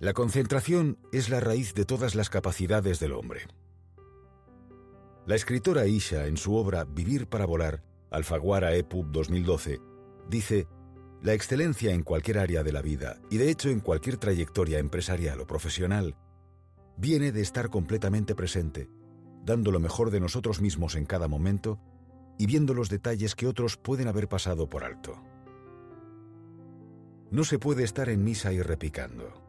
La concentración es la raíz de todas las capacidades del hombre. La escritora Isha, en su obra Vivir para volar, Alfaguara EPUB 2012, dice, la excelencia en cualquier área de la vida, y de hecho en cualquier trayectoria empresarial o profesional, viene de estar completamente presente, dando lo mejor de nosotros mismos en cada momento y viendo los detalles que otros pueden haber pasado por alto. No se puede estar en misa y repicando.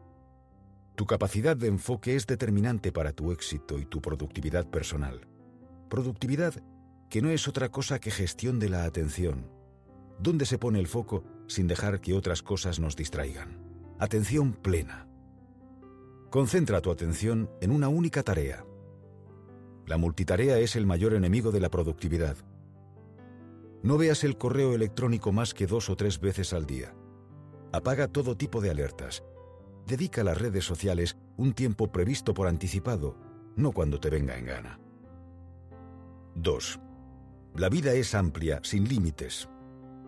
Tu capacidad de enfoque es determinante para tu éxito y tu productividad personal. Productividad que no es otra cosa que gestión de la atención, donde se pone el foco sin dejar que otras cosas nos distraigan. Atención plena. Concentra tu atención en una única tarea. La multitarea es el mayor enemigo de la productividad. No veas el correo electrónico más que dos o tres veces al día. Apaga todo tipo de alertas. Dedica a las redes sociales un tiempo previsto por anticipado, no cuando te venga en gana. 2. La vida es amplia, sin límites.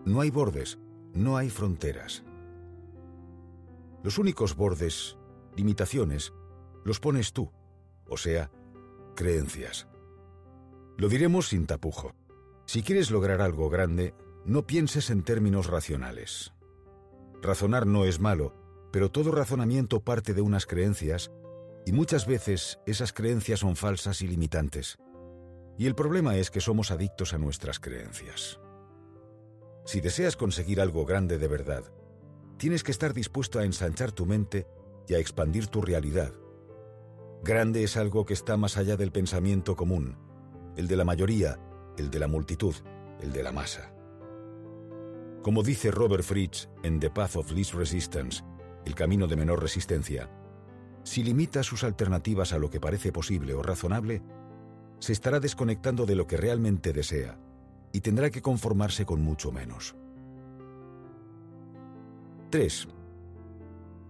No hay bordes, no hay fronteras. Los únicos bordes, limitaciones, los pones tú, o sea, creencias. Lo diremos sin tapujo. Si quieres lograr algo grande, no pienses en términos racionales. Razonar no es malo, pero todo razonamiento parte de unas creencias y muchas veces esas creencias son falsas y limitantes. Y el problema es que somos adictos a nuestras creencias. Si deseas conseguir algo grande de verdad, tienes que estar dispuesto a ensanchar tu mente y a expandir tu realidad. Grande es algo que está más allá del pensamiento común, el de la mayoría, el de la multitud, el de la masa. Como dice Robert Fritz en The Path of Least Resistance, el camino de menor resistencia, si limita sus alternativas a lo que parece posible o razonable, se estará desconectando de lo que realmente desea y tendrá que conformarse con mucho menos. 3.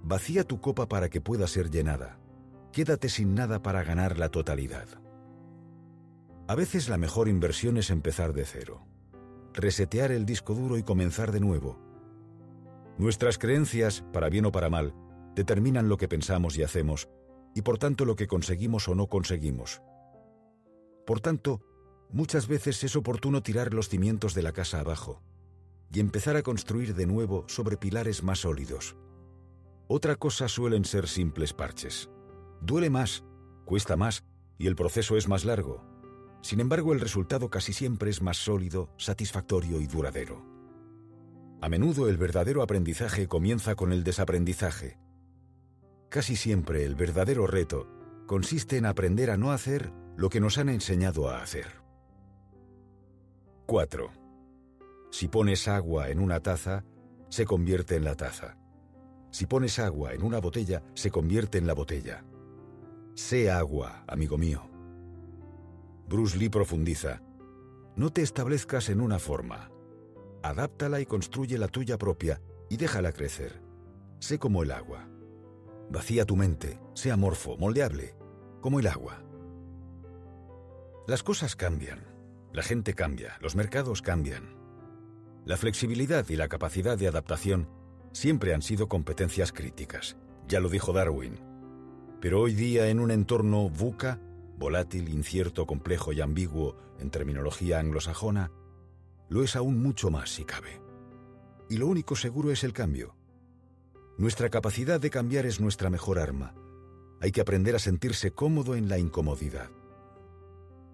Vacía tu copa para que pueda ser llenada. Quédate sin nada para ganar la totalidad. A veces la mejor inversión es empezar de cero. Resetear el disco duro y comenzar de nuevo. Nuestras creencias, para bien o para mal, determinan lo que pensamos y hacemos, y por tanto lo que conseguimos o no conseguimos. Por tanto, muchas veces es oportuno tirar los cimientos de la casa abajo y empezar a construir de nuevo sobre pilares más sólidos. Otra cosa suelen ser simples parches. Duele más, cuesta más y el proceso es más largo. Sin embargo, el resultado casi siempre es más sólido, satisfactorio y duradero. A menudo el verdadero aprendizaje comienza con el desaprendizaje. Casi siempre el verdadero reto consiste en aprender a no hacer lo que nos han enseñado a hacer. 4. Si pones agua en una taza, se convierte en la taza. Si pones agua en una botella, se convierte en la botella. Sé agua, amigo mío. Bruce Lee profundiza. No te establezcas en una forma. Adáptala y construye la tuya propia y déjala crecer. Sé como el agua. Vacía tu mente, sé amorfo, moldeable, como el agua. Las cosas cambian. La gente cambia, los mercados cambian. La flexibilidad y la capacidad de adaptación siempre han sido competencias críticas, ya lo dijo Darwin. Pero hoy día en un entorno VUCA, volátil, incierto, complejo y ambiguo en terminología anglosajona, lo es aún mucho más si cabe. Y lo único seguro es el cambio. Nuestra capacidad de cambiar es nuestra mejor arma. Hay que aprender a sentirse cómodo en la incomodidad.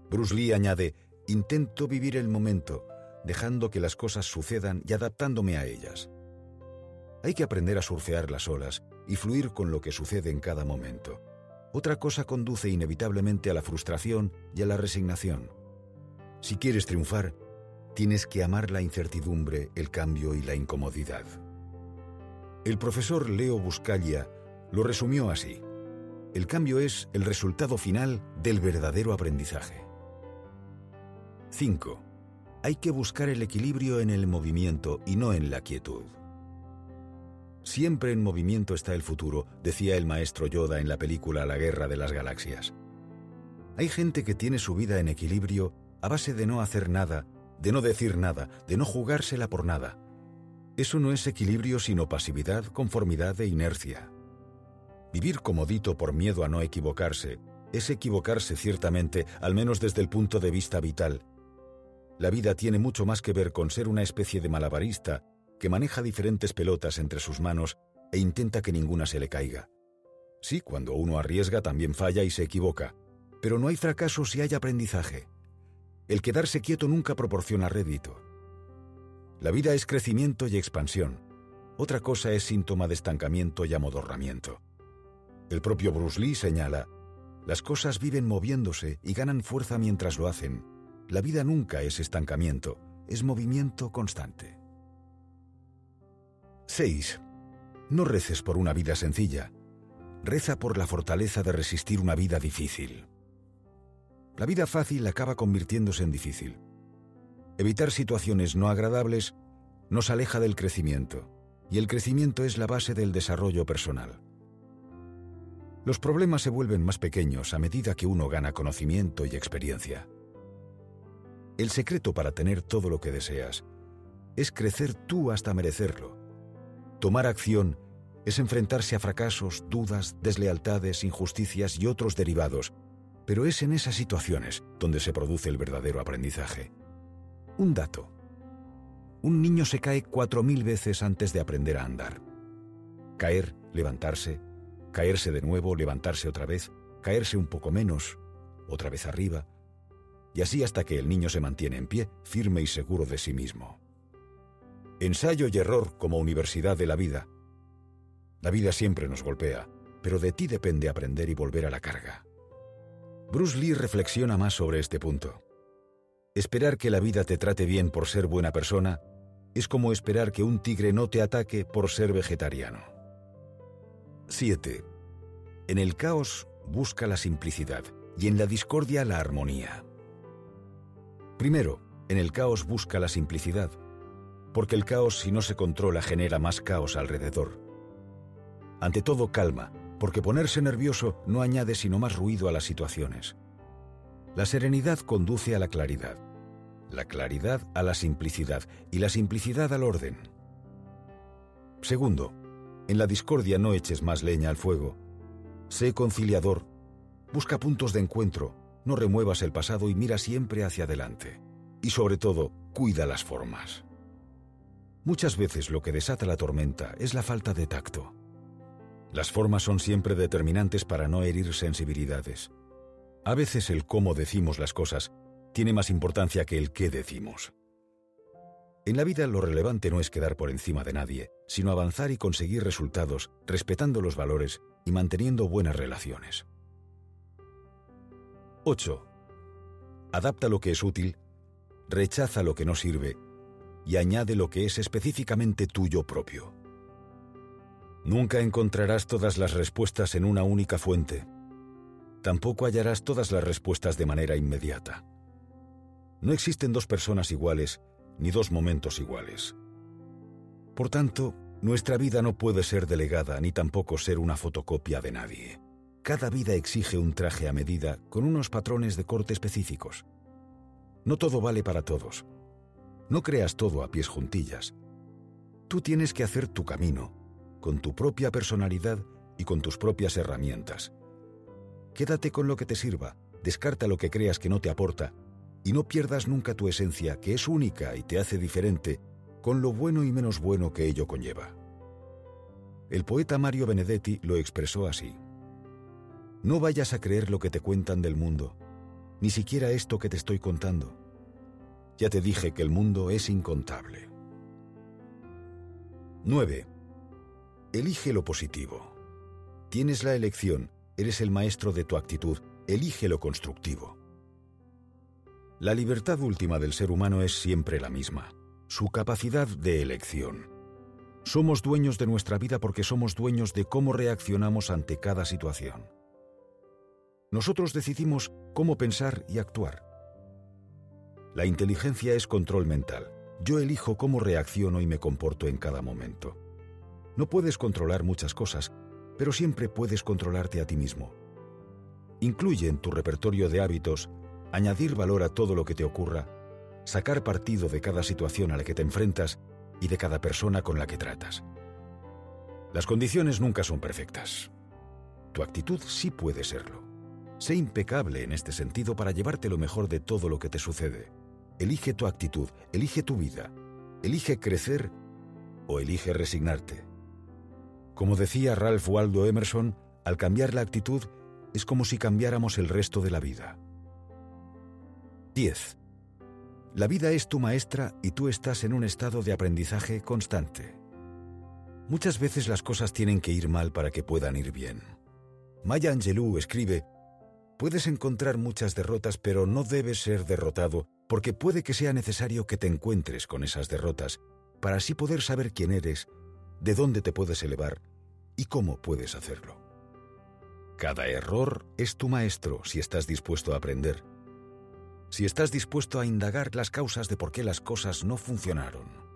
Bruce Lee añade, Intento vivir el momento, dejando que las cosas sucedan y adaptándome a ellas. Hay que aprender a surfear las olas y fluir con lo que sucede en cada momento. Otra cosa conduce inevitablemente a la frustración y a la resignación. Si quieres triunfar, tienes que amar la incertidumbre, el cambio y la incomodidad. El profesor Leo Buscaglia lo resumió así. El cambio es el resultado final del verdadero aprendizaje. 5. Hay que buscar el equilibrio en el movimiento y no en la quietud. Siempre en movimiento está el futuro, decía el maestro Yoda en la película La Guerra de las Galaxias. Hay gente que tiene su vida en equilibrio a base de no hacer nada, de no decir nada, de no jugársela por nada. Eso no es equilibrio sino pasividad, conformidad e inercia. Vivir comodito por miedo a no equivocarse es equivocarse ciertamente, al menos desde el punto de vista vital. La vida tiene mucho más que ver con ser una especie de malabarista que maneja diferentes pelotas entre sus manos e intenta que ninguna se le caiga. Sí, cuando uno arriesga también falla y se equivoca, pero no hay fracaso si hay aprendizaje. El quedarse quieto nunca proporciona rédito. La vida es crecimiento y expansión. Otra cosa es síntoma de estancamiento y amodorramiento. El propio Bruce Lee señala, las cosas viven moviéndose y ganan fuerza mientras lo hacen. La vida nunca es estancamiento, es movimiento constante. 6. No reces por una vida sencilla. Reza por la fortaleza de resistir una vida difícil. La vida fácil acaba convirtiéndose en difícil. Evitar situaciones no agradables nos aleja del crecimiento, y el crecimiento es la base del desarrollo personal. Los problemas se vuelven más pequeños a medida que uno gana conocimiento y experiencia. El secreto para tener todo lo que deseas es crecer tú hasta merecerlo. Tomar acción es enfrentarse a fracasos, dudas, deslealtades, injusticias y otros derivados, pero es en esas situaciones donde se produce el verdadero aprendizaje. Un dato. Un niño se cae cuatro mil veces antes de aprender a andar. Caer, levantarse, caerse de nuevo, levantarse otra vez, caerse un poco menos, otra vez arriba, y así hasta que el niño se mantiene en pie, firme y seguro de sí mismo. Ensayo y error como universidad de la vida. La vida siempre nos golpea, pero de ti depende aprender y volver a la carga. Bruce Lee reflexiona más sobre este punto. Esperar que la vida te trate bien por ser buena persona es como esperar que un tigre no te ataque por ser vegetariano. 7. En el caos busca la simplicidad y en la discordia la armonía. Primero, en el caos busca la simplicidad, porque el caos si no se controla genera más caos alrededor. Ante todo, calma, porque ponerse nervioso no añade sino más ruido a las situaciones. La serenidad conduce a la claridad, la claridad a la simplicidad y la simplicidad al orden. Segundo, en la discordia no eches más leña al fuego. Sé conciliador. Busca puntos de encuentro. No remuevas el pasado y mira siempre hacia adelante. Y sobre todo, cuida las formas. Muchas veces lo que desata la tormenta es la falta de tacto. Las formas son siempre determinantes para no herir sensibilidades. A veces el cómo decimos las cosas tiene más importancia que el qué decimos. En la vida lo relevante no es quedar por encima de nadie, sino avanzar y conseguir resultados respetando los valores y manteniendo buenas relaciones. 8. Adapta lo que es útil, rechaza lo que no sirve y añade lo que es específicamente tuyo propio. Nunca encontrarás todas las respuestas en una única fuente. Tampoco hallarás todas las respuestas de manera inmediata. No existen dos personas iguales ni dos momentos iguales. Por tanto, nuestra vida no puede ser delegada ni tampoco ser una fotocopia de nadie. Cada vida exige un traje a medida con unos patrones de corte específicos. No todo vale para todos. No creas todo a pies juntillas. Tú tienes que hacer tu camino, con tu propia personalidad y con tus propias herramientas. Quédate con lo que te sirva, descarta lo que creas que no te aporta y no pierdas nunca tu esencia, que es única y te hace diferente, con lo bueno y menos bueno que ello conlleva. El poeta Mario Benedetti lo expresó así. No vayas a creer lo que te cuentan del mundo, ni siquiera esto que te estoy contando. Ya te dije que el mundo es incontable. 9. Elige lo positivo. Tienes la elección, eres el maestro de tu actitud, elige lo constructivo. La libertad última del ser humano es siempre la misma, su capacidad de elección. Somos dueños de nuestra vida porque somos dueños de cómo reaccionamos ante cada situación. Nosotros decidimos cómo pensar y actuar. La inteligencia es control mental. Yo elijo cómo reacciono y me comporto en cada momento. No puedes controlar muchas cosas, pero siempre puedes controlarte a ti mismo. Incluye en tu repertorio de hábitos añadir valor a todo lo que te ocurra, sacar partido de cada situación a la que te enfrentas y de cada persona con la que tratas. Las condiciones nunca son perfectas. tu actitud sí puede serlo. Sé impecable en este sentido para llevarte lo mejor de todo lo que te sucede. Elige tu actitud, elige tu vida. Elige crecer o elige resignarte. Como decía Ralph Waldo Emerson, al cambiar la actitud es como si cambiáramos el resto de la vida. 10. La vida es tu maestra y tú estás en un estado de aprendizaje constante. Muchas veces las cosas tienen que ir mal para que puedan ir bien. Maya Angelou escribe, Puedes encontrar muchas derrotas, pero no debes ser derrotado, porque puede que sea necesario que te encuentres con esas derrotas, para así poder saber quién eres, de dónde te puedes elevar y cómo puedes hacerlo. Cada error es tu maestro si estás dispuesto a aprender. Si estás dispuesto a indagar las causas de por qué las cosas no funcionaron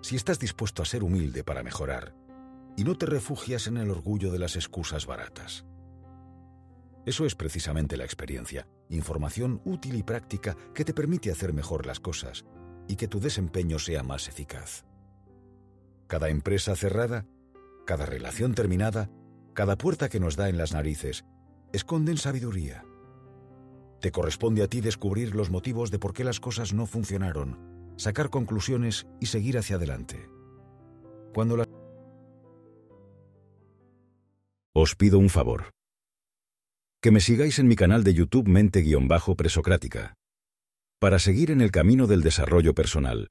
si estás dispuesto a ser humilde para mejorar y no te refugias en el orgullo de las excusas baratas. Eso es precisamente la experiencia, información útil y práctica que te permite hacer mejor las cosas y que tu desempeño sea más eficaz. Cada empresa cerrada, cada relación terminada, cada puerta que nos da en las narices, esconden sabiduría. Te corresponde a ti descubrir los motivos de por qué las cosas no funcionaron sacar conclusiones y seguir hacia adelante. Cuando la... Os pido un favor. Que me sigáis en mi canal de YouTube Mente-Presocrática. Para seguir en el camino del desarrollo personal